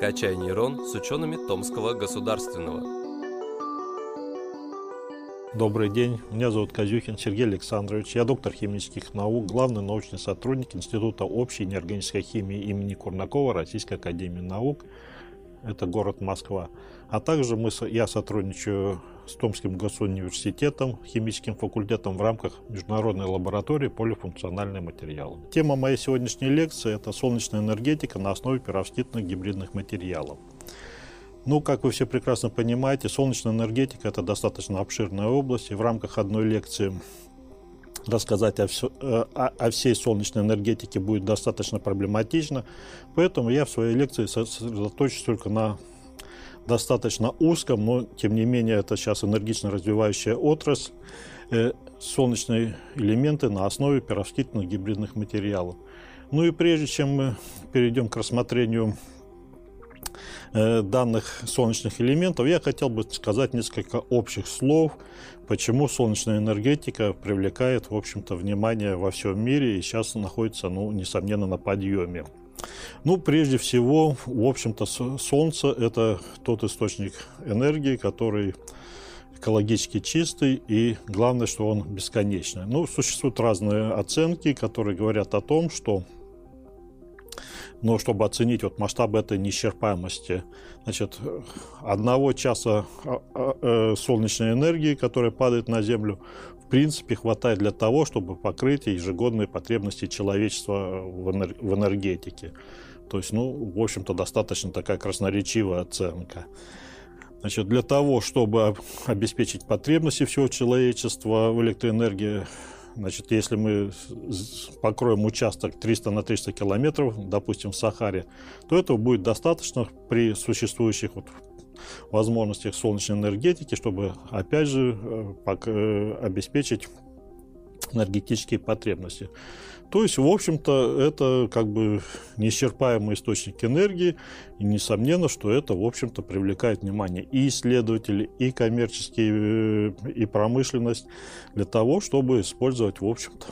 «Качай нейрон» с учеными Томского государственного. Добрый день, меня зовут Казюхин Сергей Александрович, я доктор химических наук, главный научный сотрудник Института общей неорганической химии имени Курнакова Российской Академии Наук, это город Москва. А также мы, я сотрудничаю с Томским госуниверситетом, химическим факультетом в рамках Международной лаборатории полифункциональные материалы. Тема моей сегодняшней лекции – это солнечная энергетика на основе перовскитных гибридных материалов. Ну, как вы все прекрасно понимаете, солнечная энергетика – это достаточно обширная область, и в рамках одной лекции рассказать о, все, э, о, о всей солнечной энергетике будет достаточно проблематично, поэтому я в своей лекции сосредоточусь только на достаточно узком, но тем не менее это сейчас энергично развивающая отрасль, э, солнечные элементы на основе перовскитных гибридных материалов. Ну и прежде чем мы перейдем к рассмотрению э, данных солнечных элементов, я хотел бы сказать несколько общих слов, почему солнечная энергетика привлекает, в общем-то, внимание во всем мире и сейчас находится, ну, несомненно, на подъеме. Ну, прежде всего, в общем-то, Солнце – это тот источник энергии, который экологически чистый и главное, что он бесконечный. Ну, существуют разные оценки, которые говорят о том, что но чтобы оценить вот масштаб этой неисчерпаемости, значит, одного часа а, а, э, солнечной энергии, которая падает на Землю, принципе хватает для того, чтобы покрыть ежегодные потребности человечества в, энергетике. То есть, ну, в общем-то, достаточно такая красноречивая оценка. Значит, для того, чтобы обеспечить потребности всего человечества в электроэнергии, значит, если мы покроем участок 300 на 300 километров, допустим, в Сахаре, то этого будет достаточно при существующих вот возможностях солнечной энергетики, чтобы, опять же, э, э, обеспечить энергетические потребности. То есть, в общем-то, это как бы неисчерпаемый источник энергии, и несомненно, что это, в общем-то, привлекает внимание и исследователей, и коммерческие, э, и промышленность для того, чтобы использовать, в общем-то,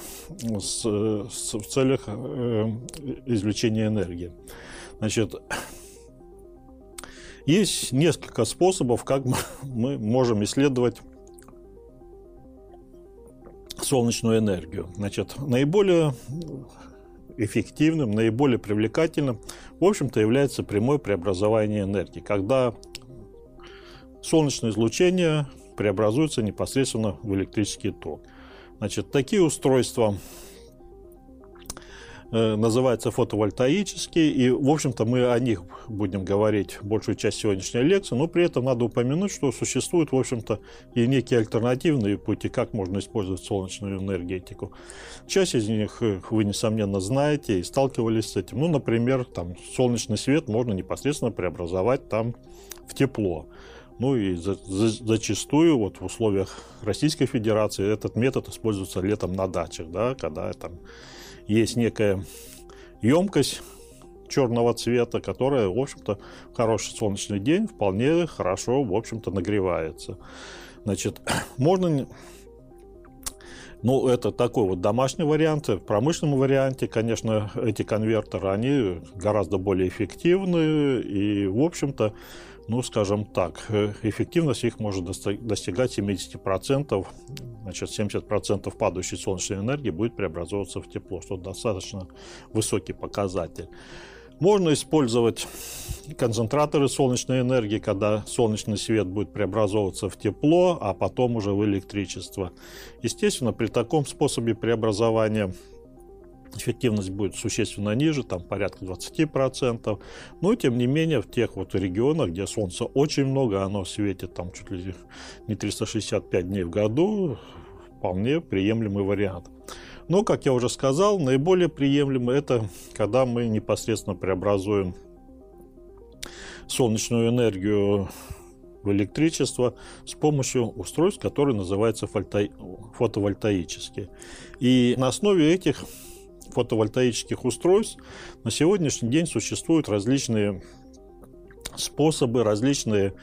с, с, в целях э, извлечения энергии. Значит, есть несколько способов, как мы можем исследовать солнечную энергию. Значит, наиболее эффективным, наиболее привлекательным, в общем-то, является прямое преобразование энергии, когда солнечное излучение преобразуется непосредственно в электрический ток. Значит, такие устройства называется фотовольтаические, и, в общем-то, мы о них будем говорить большую часть сегодняшней лекции, но при этом надо упомянуть, что существуют, в общем-то, и некие альтернативные пути, как можно использовать солнечную энергетику. Часть из них э, вы, несомненно, знаете и сталкивались с этим. Ну, например, там, солнечный свет можно непосредственно преобразовать там в тепло. Ну и за, за, зачастую вот в условиях Российской Федерации этот метод используется летом на дачах, да, когда там есть некая емкость черного цвета, которая, в общем-то, в хороший солнечный день вполне хорошо, в общем-то, нагревается. Значит, можно ну, это такой вот домашний вариант. В промышленном варианте, конечно, эти конвертеры, они гораздо более эффективны. И, в общем-то, ну, скажем так, э, эффективность их может достигать 70%. Значит, 70% падающей солнечной энергии будет преобразовываться в тепло, что достаточно высокий показатель. Можно использовать концентраторы солнечной энергии, когда солнечный свет будет преобразовываться в тепло, а потом уже в электричество. Естественно, при таком способе преобразования эффективность будет существенно ниже, там порядка 20%. Но, тем не менее, в тех вот регионах, где солнца очень много, оно светит там чуть ли не 365 дней в году, вполне приемлемый вариант. Но, как я уже сказал, наиболее приемлемый это когда мы непосредственно преобразуем солнечную энергию в электричество с помощью устройств, которые называются фотовольтаические. И на основе этих фотовольтаических устройств на сегодняшний день существуют различные способы, различные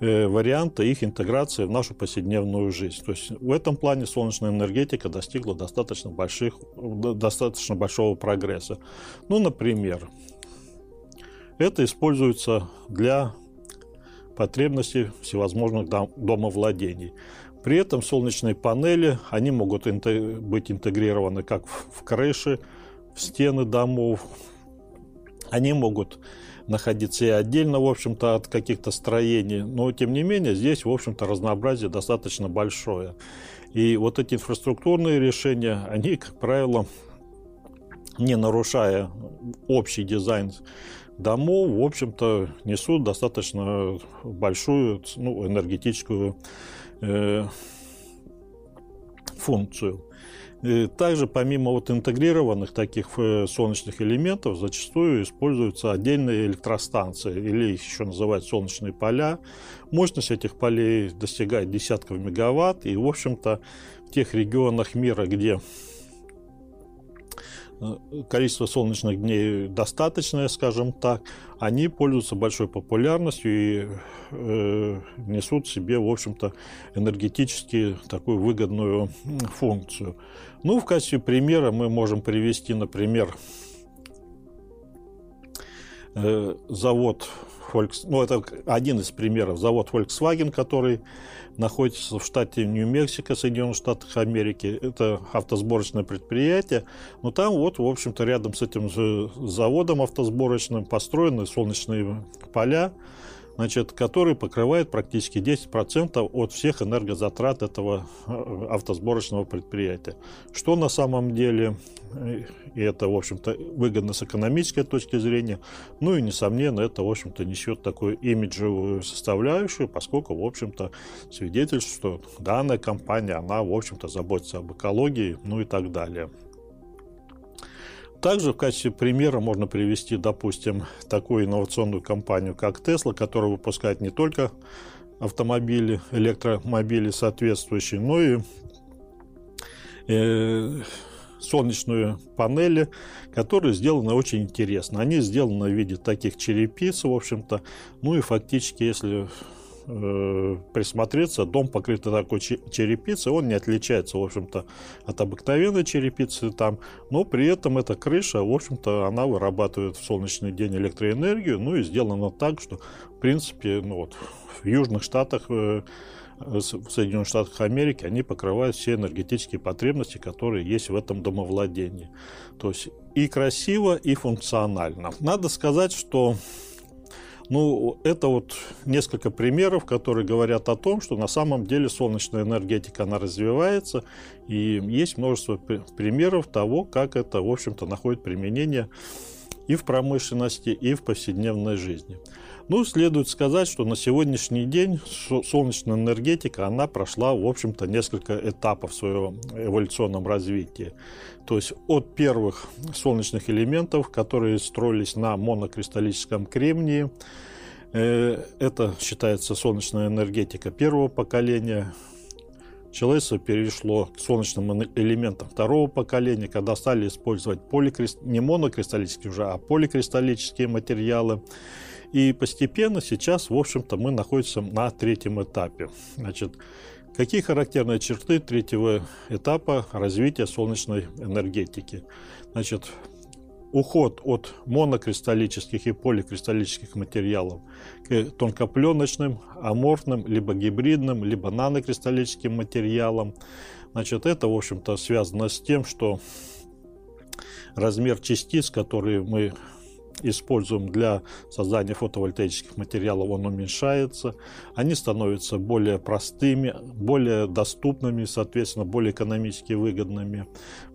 э, варианты их интеграции в нашу повседневную жизнь. То есть в этом плане солнечная энергетика достигла достаточно, больших, достаточно большого прогресса. Ну, например, Это используется для потребностей всевозможных дом, домовладений. При этом солнечные панели, они могут быть интегрированы как в крыши, в стены домов. Они могут находиться и отдельно, в общем-то, от каких-то строений. Но, тем не менее, здесь, в общем-то, разнообразие достаточно большое. И вот эти инфраструктурные решения, они, как правило, не нарушая общий дизайн домов, в общем-то, несут достаточно большую ну, энергетическую э, функцию. Также помимо вот интегрированных таких э, солнечных элементов зачастую используются отдельные электростанции или еще называют солнечные поля. Мощность этих полей достигает десятков мегаватт и в общем-то в тех регионах мира, где количество солнечных дней достаточное, скажем так, они пользуются большой популярностью и э, несут себе, в общем-то, энергетически такую выгодную функцию. Ну, в качестве примера мы можем привести, например, э, завод Volks, ну, это один из примеров, завод Volkswagen, который находится в штате Нью-Мексико, Соединенных Штатах Америки. Это автосборочное предприятие. Но там вот, в общем-то, рядом с этим же заводом автосборочным построены солнечные поля, значит, который покрывает практически 10% от всех энергозатрат этого э, автосборочного предприятия. Что на самом деле, и это, в общем-то, выгодно с экономической точки зрения, ну и, несомненно, это, в общем-то, несет такую имиджевую составляющую, поскольку, в общем-то, свидетельствует, что данная компания, она, в общем-то, заботится об экологии, ну и так далее. Также в качестве примера можно привести, допустим, такую инновационную компанию, как Tesla, которая выпускает не только автомобили, электромобили соответствующие, но и э, солнечные панели, которые сделаны очень интересно. Они сделаны в виде таких черепиц, в общем-то. Ну и фактически, если э, присмотреться, дом покрытый такой черепицей, он не отличается, в общем-то, от обыкновенной черепицы там, но при этом эта крыша, в общем-то, она вырабатывает в солнечный день электроэнергию, ну и сделано так, что, в принципе, ну вот, в южных штатах э, в Соединенных Штатах Америки, они покрывают все энергетические потребности, которые есть в этом домовладении. То есть и красиво, и функционально. Надо сказать, что ну, это вот несколько примеров, которые говорят о том, что на самом деле солнечная энергетика, она развивается, и есть множество примеров того, как это, в общем-то, находит применение и в промышленности, и в повседневной жизни. Ну, следует сказать, что на сегодняшний день солнечная энергетика, она прошла, в общем-то, несколько этапов в своем эволюционном развитии. То есть от первых солнечных элементов, которые строились на монокристаллическом кремнии, э, это считается солнечная энергетика первого поколения, Человечество перешло к солнечным элементам второго поколения, когда стали использовать поликрист... не монокристаллические уже, а поликристаллические материалы. И постепенно сейчас, в общем-то, мы находимся на третьем этапе. Значит, какие характерные черты третьего этапа развития солнечной энергетики? Значит, уход от монокристаллических и поликристаллических материалов к тонкопленочным, аморфным, либо гибридным, либо нанокристаллическим материалам. Значит, это, в общем-то, связано с тем, что размер частиц, которые мы используем для создания фотовольтаических материалов, он уменьшается. Они становятся более простыми, более доступными, соответственно, более экономически выгодными.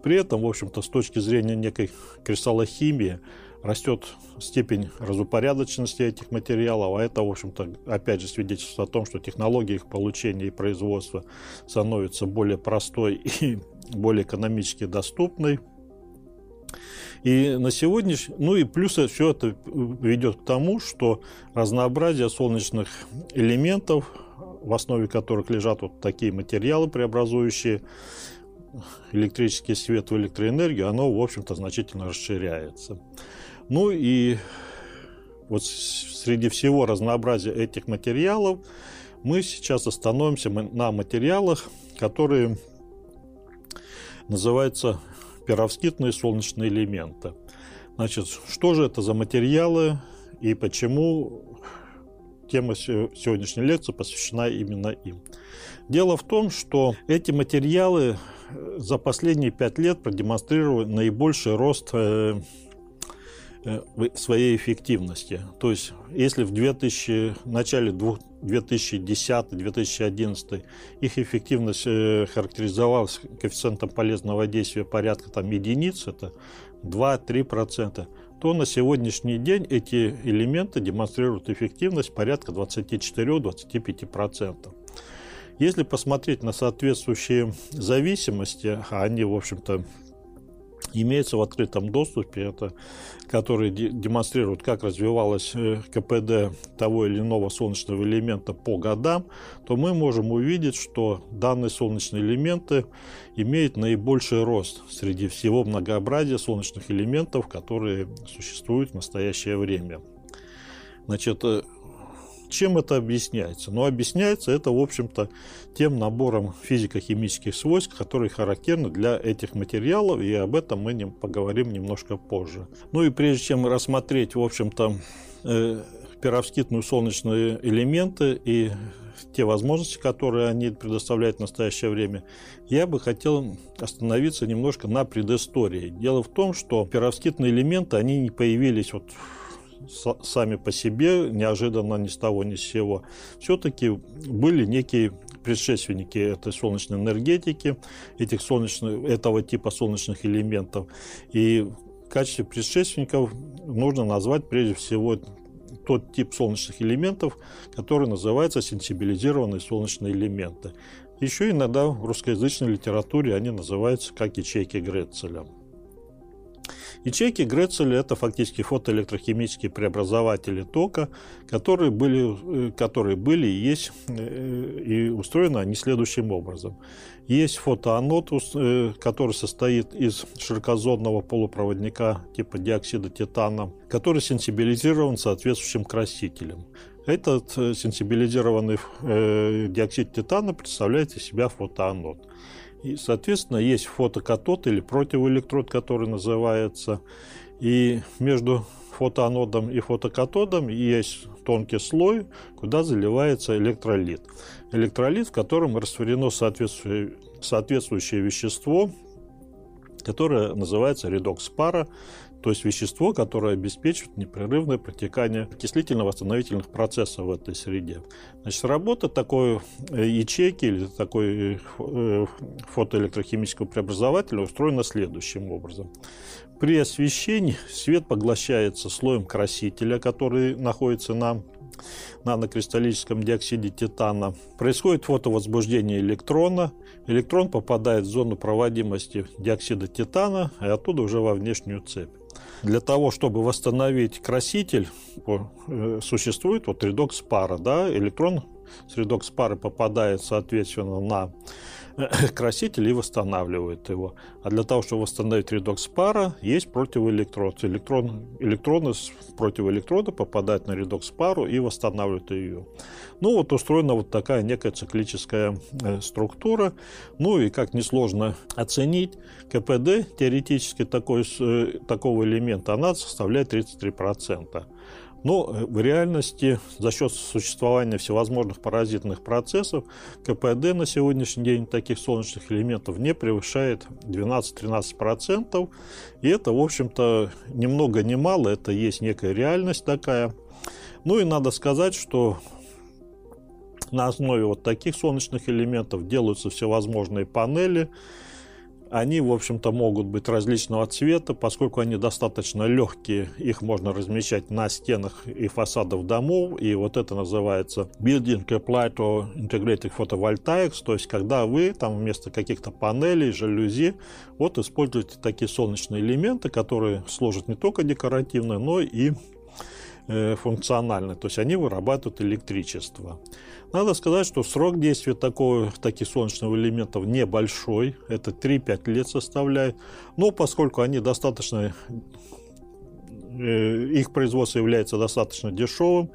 При этом, в общем-то, с точки зрения некой кристаллохимии, растет степень разупорядоченности этих материалов, а это, в общем-то, опять же свидетельствует о том, что технология их получения и производства становится более простой и более экономически доступной. И на сегодняшний, ну и плюс все это ведет к тому, что разнообразие солнечных элементов, в основе которых лежат вот такие материалы, преобразующие электрический свет в электроэнергию, оно, в общем-то, значительно расширяется. Ну и вот среди всего разнообразия этих материалов мы сейчас остановимся на материалах, которые называются перовскитные солнечные элементы. Значит, что же это за материалы и почему тема сегодняшней лекции посвящена именно им. Дело в том, что эти материалы э, за последние пять лет продемонстрировали наибольший рост э, э, своей эффективности. То есть, если в 2000, начале 2010-2011 их эффективность характеризовалась коэффициентом полезного действия порядка там, единиц, это 2-3%, то на сегодняшний день эти элементы демонстрируют эффективность порядка 24-25%. Если посмотреть на соответствующие зависимости, а они, в общем-то, имеются в открытом доступе, это, которые демонстрируют, как развивалось э, КПД того или иного солнечного элемента по годам, то мы можем увидеть, что данные солнечные элементы имеют наибольший рост среди всего многообразия солнечных элементов, которые существуют в настоящее время. Значит, э, чем это объясняется? Ну, объясняется это, в общем-то, тем набором физико-химических свойств, которые характерны для этих материалов, и об этом мы поговорим немножко позже. Ну и прежде чем рассмотреть, в общем-то, э, перовскитные солнечные элементы и те возможности, которые они предоставляют в настоящее время, я бы хотел остановиться немножко на предыстории. Дело в том, что перовскитные элементы, они не появились вот сами по себе, неожиданно ни с того ни с сего, все-таки были некие предшественники этой солнечной энергетики, этих солнечных, этого типа солнечных элементов. И в качестве предшественников нужно назвать прежде всего тот тип солнечных элементов, который называется сенсибилизированные солнечные элементы. Еще иногда в русскоязычной литературе они называются как ячейки Грецеля. Ячейки Грецеля – это фактически фотоэлектрохимические преобразователи тока, которые были, э, которые были и есть, э, и устроены они следующим образом. Есть фотоанод, э, который состоит из широкозонного полупроводника типа диоксида титана, который сенсибилизирован соответствующим красителем. Этот сенсибилизированный диоксид титана представляет из себя фотоанод. И, соответственно, есть фотокатод или противоэлектрод, который называется. И между фотоанодом и фотокатодом есть тонкий слой, куда заливается электролит. Электролит, в котором растворено соответствующее, соответствующее вещество, которое называется редокс-пара, то есть вещество, которое обеспечивает непрерывное протекание окислительно-восстановительных процессов в этой среде. Значит, работа такой э, ячейки или такой э, фотоэлектрохимического преобразователя устроена следующим образом. При освещении свет поглощается слоем красителя, который находится на нанокристаллическом диоксиде титана. Происходит фотовозбуждение электрона. Электрон попадает в зону проводимости диоксида титана и оттуда уже во внешнюю цепь. Для того, чтобы восстановить краситель, э, существует вот редокс пара, да, электрон с редокс пары попадает, соответственно, на краситель и восстанавливает его. А для того, чтобы восстановить редокс пара, есть противоэлектрод. Электрон, электроны с противоэлектрода попадают на редокс пару и восстанавливают ее. Ну вот устроена вот такая некая циклическая э, структура. Ну и как несложно оценить, КПД теоретически такой, э, такого элемента, она составляет 33%. Но э, в реальности за счет существования всевозможных паразитных процессов КПД на сегодняшний день таких солнечных элементов не превышает 12-13%. И это, в общем-то, ни много ни мало, это есть некая реальность такая. Ну и надо сказать, что на основе вот таких солнечных элементов делаются всевозможные панели, они, в общем-то, могут быть различного цвета, поскольку они достаточно легкие, их можно размещать на стенах и фасадах домов, и вот это называется Building Applied or Integrated Photovoltaics, то есть когда вы там вместо каких-то панелей, жалюзи, вот используете такие солнечные элементы, которые служат не только декоративно, но и э, функционально, то есть они вырабатывают электричество. Надо сказать, что срок действия такого, таких солнечных элементов небольшой, это 3-5 лет составляет, но поскольку они достаточно, э, их производство является достаточно дешевым,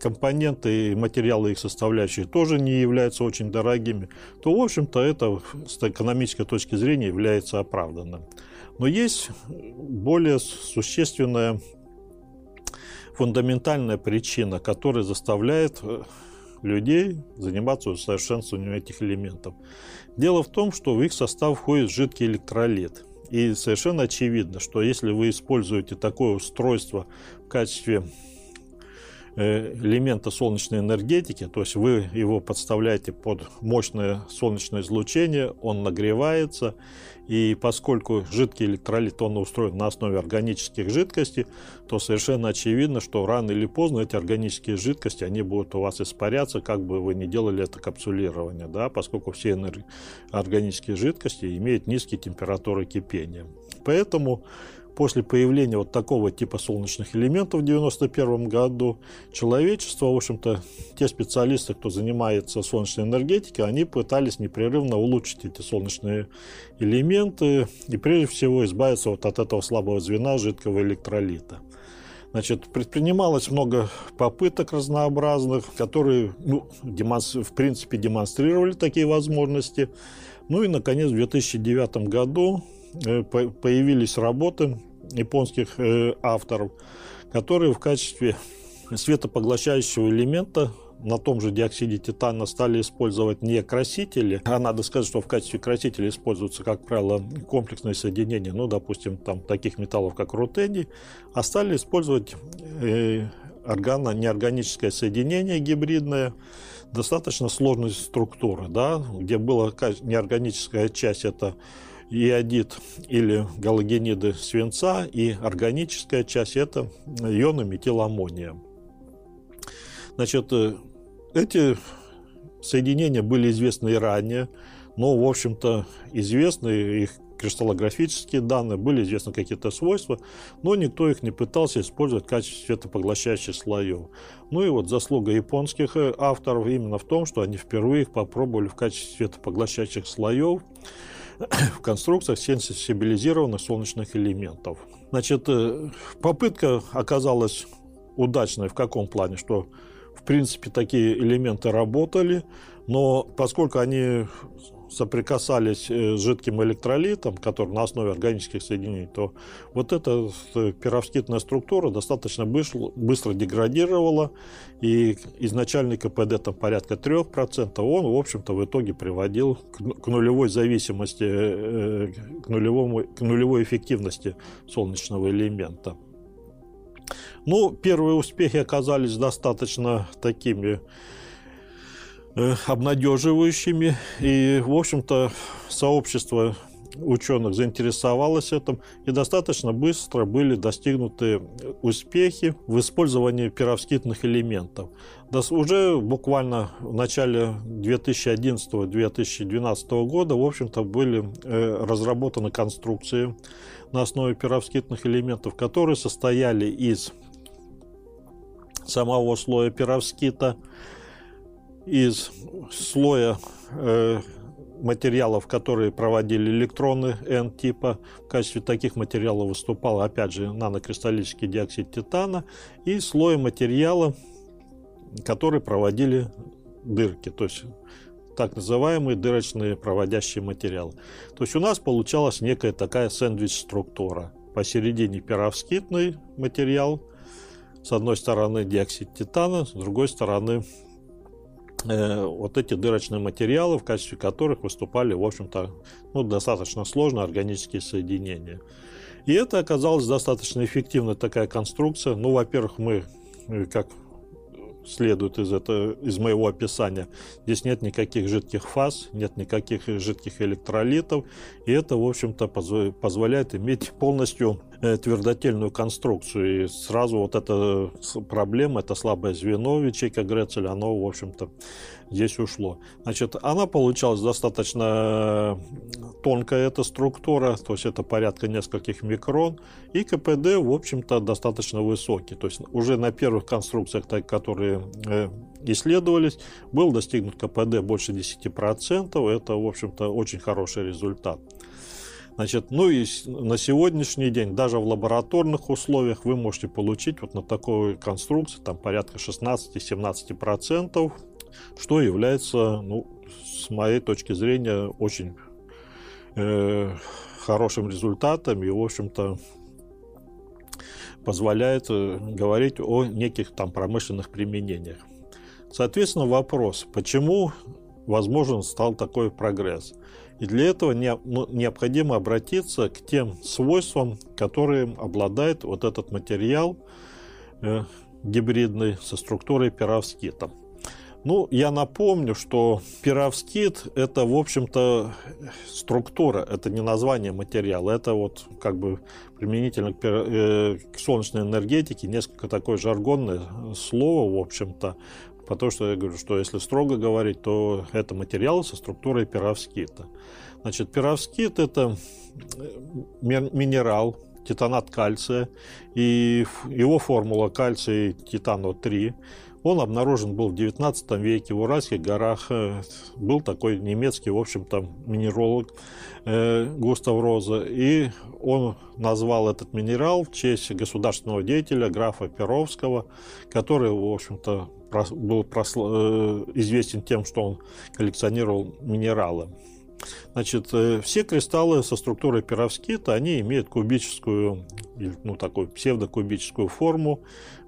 компоненты и материалы их составляющие тоже не являются очень дорогими, то, в общем-то, это с экономической точки зрения является оправданным. Но есть более существенная фундаментальная причина, которая заставляет э, людей заниматься усовершенствованием этих элементов. Дело в том, что в их состав входит жидкий электролит. И совершенно очевидно, что если вы используете такое устройство в качестве элемента солнечной энергетики, то есть вы его подставляете под мощное солнечное излучение, он нагревается, и поскольку жидкий электролит он устроен на основе органических жидкостей, то совершенно очевидно, что рано или поздно эти органические жидкости, они будут у вас испаряться, как бы вы ни делали это капсулирование, да, поскольку все органические жидкости имеют низкие температуры кипения. Поэтому после появления вот такого типа солнечных элементов в 1991 году человечество, в общем-то, те специалисты, кто занимается солнечной энергетикой, они пытались непрерывно улучшить эти солнечные элементы и прежде всего избавиться вот от этого слабого звена жидкого электролита. Значит, предпринималось много попыток разнообразных, которые, ну, в принципе, демонстрировали такие возможности. Ну и, наконец, в 2009 году появились работы японских э, авторов, которые в качестве светопоглощающего элемента на том же диоксиде титана стали использовать не красители, а надо сказать, что в качестве красителя используются, как правило, комплексные соединения, ну, допустим, там таких металлов, как рутений, а стали использовать э, органо, неорганическое соединение гибридное, достаточно сложной структуры, да, где была неорганическая часть, это иодид или галогениды свинца, и органическая часть – это ионы метиламония. Значит, э, эти соединения были известны и ранее, но, в общем-то, известны их кристаллографические данные, были известны какие-то свойства, но никто их не пытался использовать в качестве светопоглощающих слоев. Ну и вот заслуга японских э, авторов именно в том, что они впервые их попробовали в качестве светопоглощающих слоев в конструкциях сенсибилизированных солнечных элементов. Значит, э, попытка оказалась удачной в каком плане, что в принципе такие элементы работали, но поскольку они соприкасались э, с жидким электролитом, который на основе органических соединений, то вот эта э, пировскитная структура достаточно быстро деградировала, и изначальный КПД там порядка 3%, он, в общем-то, в итоге приводил к нулевой зависимости, э, к, нулевому, к нулевой эффективности солнечного элемента. Ну, первые успехи оказались достаточно такими обнадеживающими. И, в общем-то, сообщество ученых заинтересовалось этим, и достаточно быстро были достигнуты успехи в использовании пировскитных элементов. Уже буквально в начале 2011-2012 года, в общем-то, были э, разработаны конструкции на основе пировскитных элементов, которые состояли из самого слоя пировскита, из слоя э, материалов, которые проводили электроны N-типа. В качестве таких материалов выступал, опять же, нанокристаллический диоксид титана. И слоя материала, которые проводили дырки, то есть так называемые дырочные проводящие материалы. То есть у нас получалась некая такая сэндвич-структура. Посередине перовскитный материал, с одной стороны диоксид титана, с другой стороны вот эти дырочные материалы, в качестве которых выступали, в общем-то, ну, достаточно сложные органические соединения. И это оказалась достаточно эффективная такая конструкция. Ну, во-первых, мы, э, как следует из, это, из моего описания, здесь нет никаких жидких фаз, нет никаких жидких электролитов, и это, в общем-то, позволяет иметь полностью э, твердотельную конструкцию. И сразу вот эта проблема, это слабое звено ячейка Грецеля, оно, в общем-то, здесь ушло. Значит, она получалась достаточно тонкая эта структура, то есть это порядка нескольких микрон, и КПД, в общем-то, достаточно высокий. То есть уже на первых конструкциях, которые э, исследовались, был достигнут КПД больше 10%. Это, в общем-то, очень хороший результат. Значит, ну и на сегодняшний день, даже в лабораторных условиях, вы можете получить вот на такой конструкции там порядка 16-17%, что является, ну, с моей точки зрения, очень э, хорошим результатом и, в общем-то, позволяет э, говорить о неких там промышленных применениях. Соответственно, вопрос, почему возможен стал такой прогресс? И для этого ну, необходимо обратиться к тем свойствам, которые обладает вот этот материал э, гибридный со структурой перовскита. Ну, я напомню, что пировскит – это, в общем-то, структура, это не название материала, это вот как бы применительно к, э, солнечной энергетике несколько такое жаргонное слово, в общем-то, потому что я говорю, что если строго говорить, то это материал со структурой пировскита. Значит, пировскит – это э, минерал, титанат кальция, и его формула кальций титано-3 он обнаружен был в 19 веке в Уральских горах. Э, был такой немецкий, в общем-то, минеролог э, Густав Роза. И он назвал этот минерал в честь государственного деятеля графа Перовского, который, в общем-то, был э, известен тем, что он коллекционировал минералы. Значит, все кристаллы со структурой перовскита, они имеют кубическую, ну, такую псевдокубическую форму,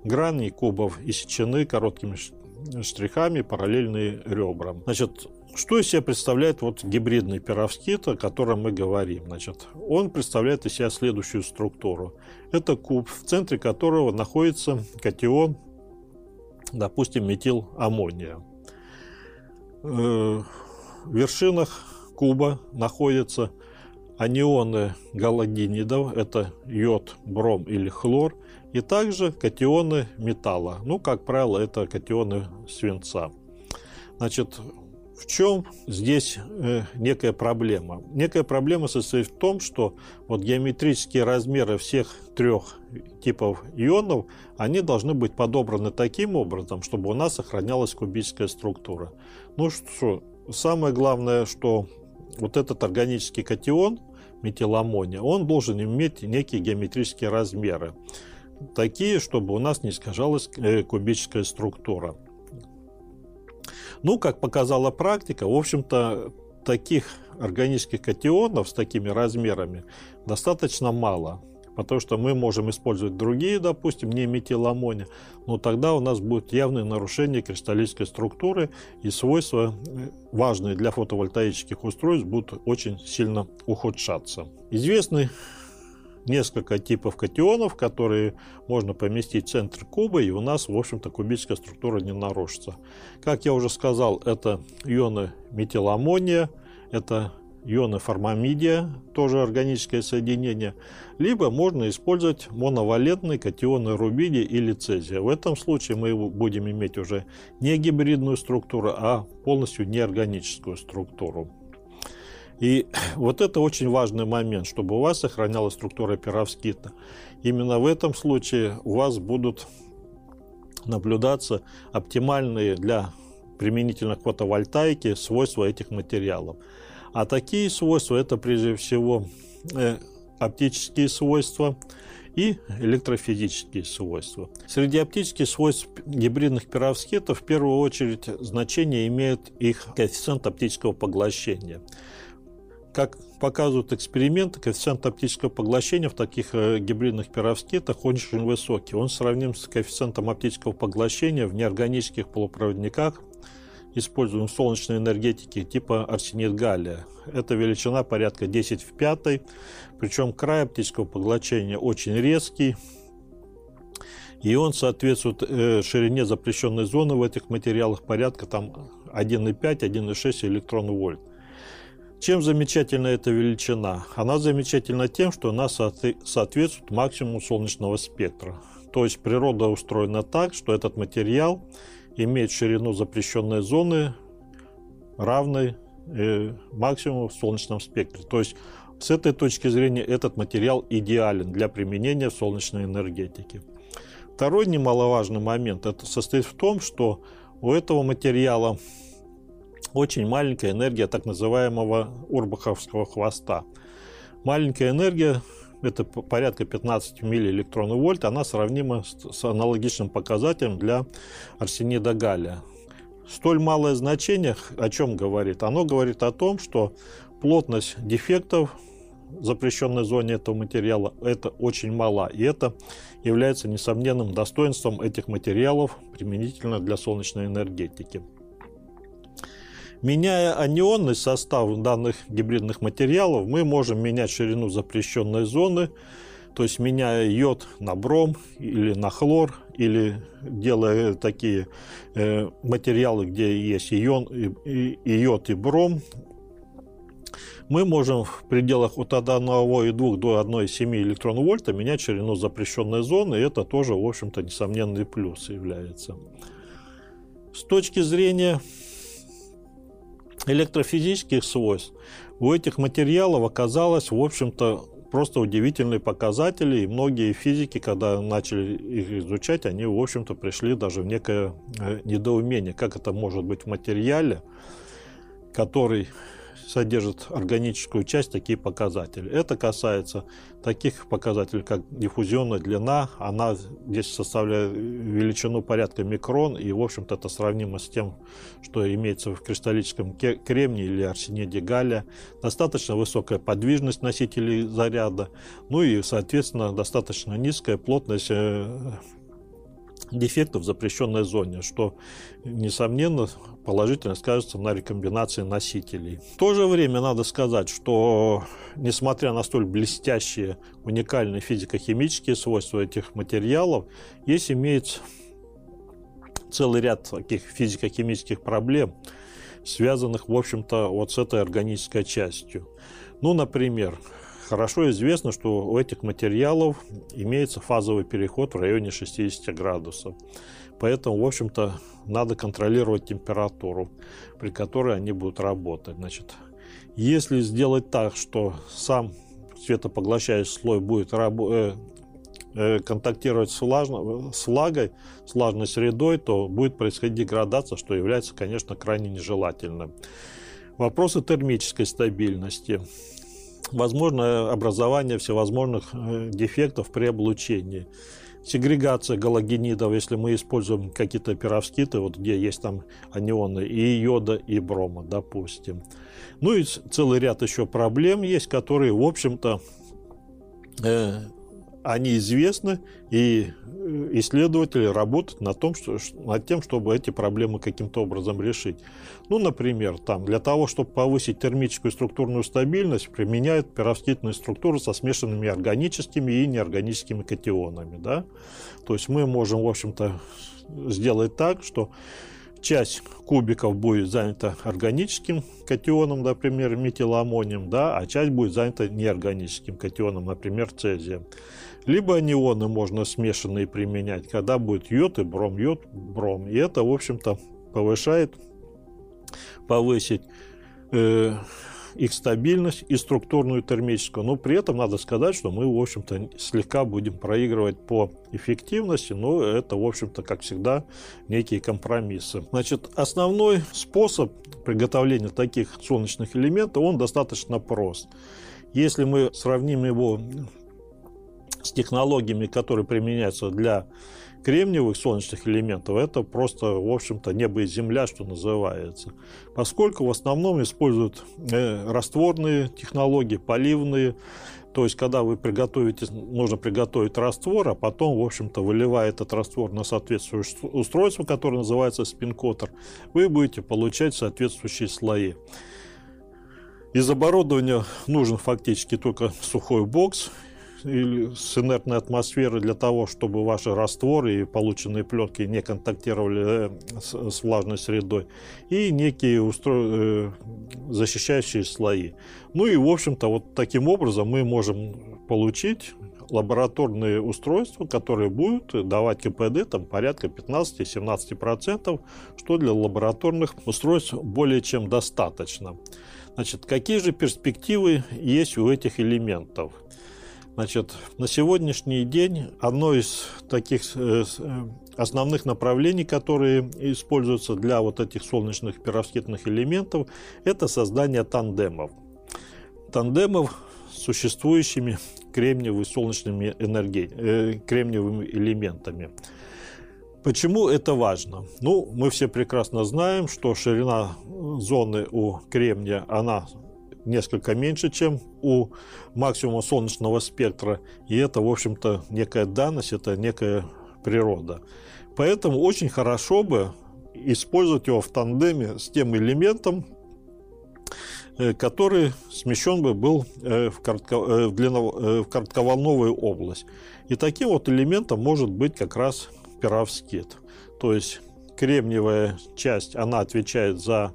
Грани кубов иссечены короткими штрихами, параллельные ребрам. Значит, что из себя представляет вот гибридный пировскит, о котором мы говорим? Значит, он представляет из себя следующую структуру. Это куб, в центре которого находится катион, допустим, метиламмония. Э, в вершинах куба находятся анионы галогенидов, это йод, бром или хлор, и также катионы металла. Ну, как правило, это катионы свинца. Значит, в чем здесь э, некая проблема? Некая проблема состоит в том, что вот геометрические размеры всех трех типов ионов, они должны быть подобраны таким образом, чтобы у нас сохранялась кубическая структура. Ну что, самое главное, что вот этот органический катион, метиламония, он должен иметь некие геометрические размеры такие, чтобы у нас не искажалась э, кубическая структура. Ну, как показала практика, в общем-то, таких органических катионов с такими размерами достаточно мало. Потому что мы можем использовать другие, допустим, не метиламония, но тогда у нас будет явное нарушение кристаллической структуры и свойства, э, важные для фотовольтаических устройств, будут очень сильно ухудшаться. Известный несколько типов катионов, которые можно поместить в центр куба, и у нас, в общем-то, кубическая структура не нарушится. Как я уже сказал, это ионы метиламония, это ионы формамидия, тоже органическое соединение, либо можно использовать моновалентные катионы рубидия или цезия. В этом случае мы будем иметь уже не гибридную структуру, а полностью неорганическую структуру. И вот это очень важный момент, чтобы у вас сохранялась структура перовскита. Именно в этом случае у вас будут наблюдаться оптимальные для применительно к фотовольтайке свойства этих материалов. А такие свойства это прежде всего э, оптические свойства и электрофизические свойства. Среди оптических свойств гибридных перовскитов в первую очередь значение имеет их коэффициент оптического поглощения. Как показывают эксперименты, коэффициент оптического поглощения в таких э, гибридных перовскитах очень высокий. Он сравним с коэффициентом оптического поглощения в неорганических полупроводниках, используем в солнечной энергетике типа арсенит галлия. Это величина порядка 10 в 5, причем край оптического поглощения очень резкий, и он соответствует э, ширине запрещенной зоны в этих материалах порядка там 1,5, 1,6 электрон вольт. Чем замечательна эта величина? Она замечательна тем, что она соответствует максимуму солнечного спектра. То есть природа устроена так, что этот материал имеет ширину запрещенной зоны равной э, максимуму в солнечном спектре. То есть с этой точки зрения этот материал идеален для применения в солнечной энергетике. Второй немаловажный момент это состоит в том, что у этого материала очень маленькая энергия так называемого урбаховского хвоста. Маленькая энергия, это порядка 15 миллиэлектронов она сравнима с аналогичным показателем для арсенида галлия. Столь малое значение о чем говорит? Оно говорит о том, что плотность дефектов в запрещенной зоне этого материала это очень мала. И это является несомненным достоинством этих материалов применительно для солнечной энергетики. Меняя анионный состав данных гибридных материалов, мы можем менять ширину запрещенной зоны, то есть меняя йод на бром или на хлор, или делая такие э, материалы, где есть ион, и, и, йод и бром, мы можем в пределах от 1,2 до 1,7 электрон вольта менять ширину запрещенной зоны, и это тоже, в общем-то, несомненный плюс является. С точки зрения электрофизических свойств, у этих материалов оказалось, в общем-то, просто удивительные показатели, и многие физики, когда начали их изучать, они, в общем-то, пришли даже в некое э, недоумение, как это может быть в материале, который содержит органическую часть такие показатели. Это касается таких показателей, как диффузионная длина. Она здесь составляет величину порядка микрон, и, в общем-то, это сравнимо с тем, что имеется в кристаллическом кремнии или арсенеде галлия. Достаточно высокая подвижность носителей заряда, ну и, соответственно, достаточно низкая плотность э, дефектов в запрещенной зоне, что, несомненно, положительно скажется на рекомбинации носителей. В то же время надо сказать, что, несмотря на столь блестящие, уникальные физико-химические свойства этих материалов, есть имеется целый ряд таких физико-химических проблем, связанных, в общем-то, вот с этой органической частью. Ну, например, Хорошо известно, что у этих материалов имеется фазовый переход в районе 60 градусов. Поэтому, в общем-то, надо контролировать температуру, при которой они будут работать. Значит, если сделать так, что сам светопоглощающий слой будет э, э, контактировать с, влажно, с влагой, с влажной средой, то будет происходить деградация, что является, конечно, крайне нежелательным. Вопросы термической стабильности возможно образование всевозможных э, дефектов при облучении. Сегрегация галогенидов, если мы используем какие-то перовскиты, вот где есть там анионы и йода, и брома, допустим. Ну и целый ряд еще проблем есть, которые, в общем-то, э, они известны, и э, исследователи работают над, том, что, над тем, чтобы эти проблемы каким-то образом решить. Ну, например, там, для того, чтобы повысить термическую структурную стабильность, применяют перовскитные структуры со смешанными органическими и неорганическими катионами. Да? То есть мы можем, в общем-то, сделать так, что часть кубиков будет занята органическим катионом, например, метиламонием, да, а часть будет занята неорганическим катионом, например, цезием. Либо анионы можно смешанные применять, когда будет йод и бром, йод, бром. И это, в общем-то, повышает, повысить э, их стабильность и структурную термическую. Но при этом надо сказать, что мы, в общем-то, слегка будем проигрывать по эффективности, но это, в общем-то, как всегда, некие компромиссы. Значит, основной способ приготовления таких солнечных элементов, он достаточно прост. Если мы сравним его с технологиями, которые применяются для кремниевых солнечных элементов, это просто, в общем-то, небо и земля, что называется. Поскольку в основном используют э, растворные технологии, поливные, то есть, когда вы приготовите, нужно приготовить раствор, а потом, в общем-то, выливая этот раствор на соответствующее устройство, которое называется спинкотер, вы будете получать соответствующие слои. Из оборудования нужен фактически только сухой бокс с инертной атмосферы для того, чтобы ваши растворы и полученные пленки не контактировали э, с, влажной средой, и некие устро... Э, защищающие слои. Ну и, в общем-то, вот таким образом мы можем получить лабораторные устройства, которые будут давать КПД там, порядка 15-17%, что для лабораторных устройств более чем достаточно. Значит, какие же перспективы есть у этих элементов? Значит, на сегодняшний день одно из таких э, э, основных направлений, которые используются для вот этих солнечных перовскитных элементов, это создание тандемов. Тандемов с существующими кремниевыми солнечными энергии, э, кремниевыми элементами. Почему это важно? Ну, мы все прекрасно знаем, что ширина зоны у кремния, она несколько меньше, чем у максимума солнечного спектра. И это, в общем-то, некая данность, это некая природа. Поэтому очень хорошо бы использовать его в тандеме с тем элементом, э, который смещен бы был э, в, коротко, э, в, длинно, в коротковолновую область. И таким вот элементом может быть как раз перовскит. То есть кремниевая часть, она отвечает за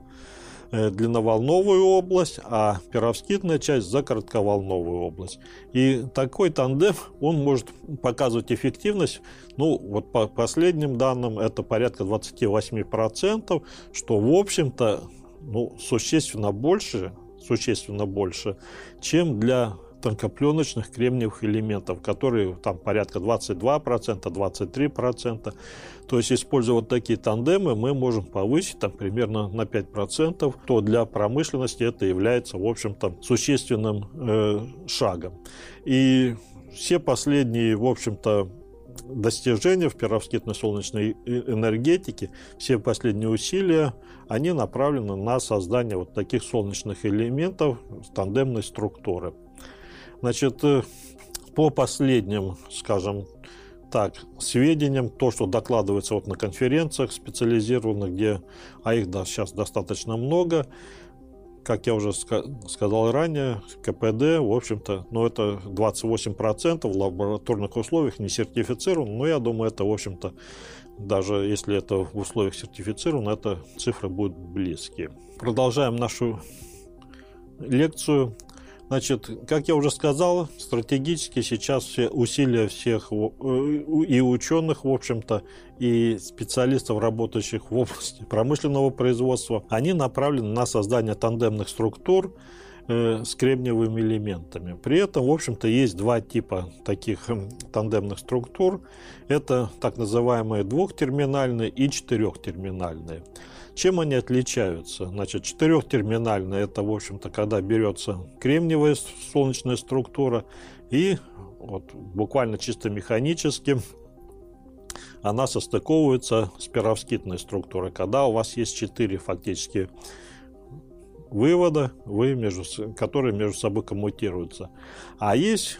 длинноволновую область, а перовскитная часть за коротковолновую область. И такой тандем, он может показывать эффективность, ну, вот по последним данным, это порядка 28%, что, в общем-то, ну, существенно больше, существенно больше, чем для тонкопленочных кремниевых элементов, которые там порядка 22%, 23%. То есть, используя вот такие тандемы, мы можем повысить там примерно на 5%, то для промышленности это является, в общем-то, существенным э, шагом. И все последние, в общем-то, достижения в перовскитной солнечной энергетике, все последние усилия, они направлены на создание вот таких солнечных элементов тандемной структуры. Значит, э, по последним, скажем так, сведениям, то, что докладывается вот на конференциях специализированных, где, а их да, сейчас достаточно много, как я уже сказал ранее, КПД, в общем-то, ну, это 28% в лабораторных условиях не сертифицирован, но я думаю, это, в общем-то, даже если это в условиях сертифицировано, это цифры будут близкие. Продолжаем нашу лекцию. Значит, как я уже сказал, стратегически сейчас все усилия всех э, и ученых, в общем-то, и специалистов, работающих в области промышленного производства, они направлены на создание тандемных структур с кремниевыми элементами. При этом, в общем-то, есть два типа таких э, тандемных структур. Это так называемые двухтерминальные и четырехтерминальные. Чем они отличаются? Значит, четырехтерминальная – это, в общем-то, когда берется кремниевая солнечная структура и вот, буквально чисто механически она состыковывается с перовскитной структурой, когда у вас есть четыре фактически вывода, вы между, которые между собой коммутируются. А есть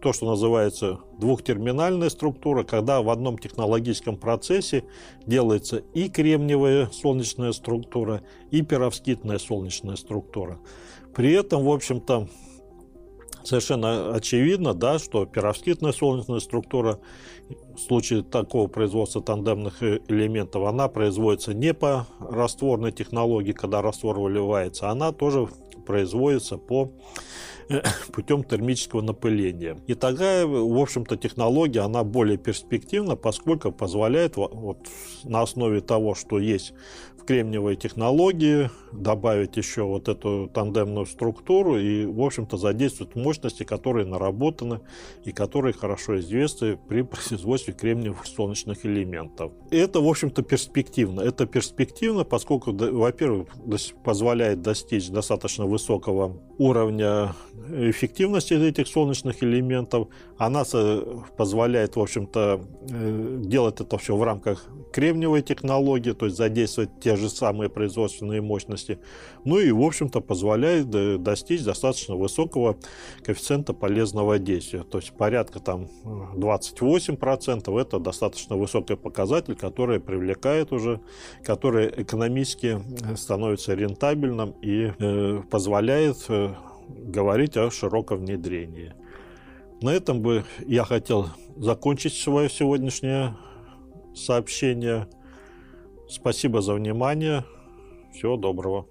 то, что называется двухтерминальная структура, когда в одном технологическом процессе делается и кремниевая солнечная структура, и перовскитная солнечная структура. При этом, в общем-то, совершенно очевидно, да, что перовскитная солнечная структура в случае такого производства тандемных э, элементов, она производится не по растворной технологии, когда раствор выливается, она тоже производится по путем термического напыления. И такая, в общем-то, технология, она более перспективна, поскольку позволяет вот, на основе того, что есть в кремниевой технологии, добавить еще вот эту тандемную структуру и, в общем-то, задействовать мощности, которые наработаны и которые хорошо известны при производстве кремниевых солнечных элементов. И это, в общем-то, перспективно. Это перспективно, поскольку, во-первых, позволяет достичь достаточно высокого уровня эффективности этих солнечных элементов. Она позволяет, в общем-то, э, делать это все в рамках кремниевой технологии, то есть задействовать те же самые производственные мощности. Ну и, в общем-то, позволяет достичь достаточно высокого коэффициента полезного действия. То есть порядка там 28% это достаточно высокий показатель, который привлекает уже, который экономически становится рентабельным и э, позволяет э, говорить о широком внедрении. На этом бы я хотел закончить свое сегодняшнее сообщение. Спасибо за внимание. Всего доброго.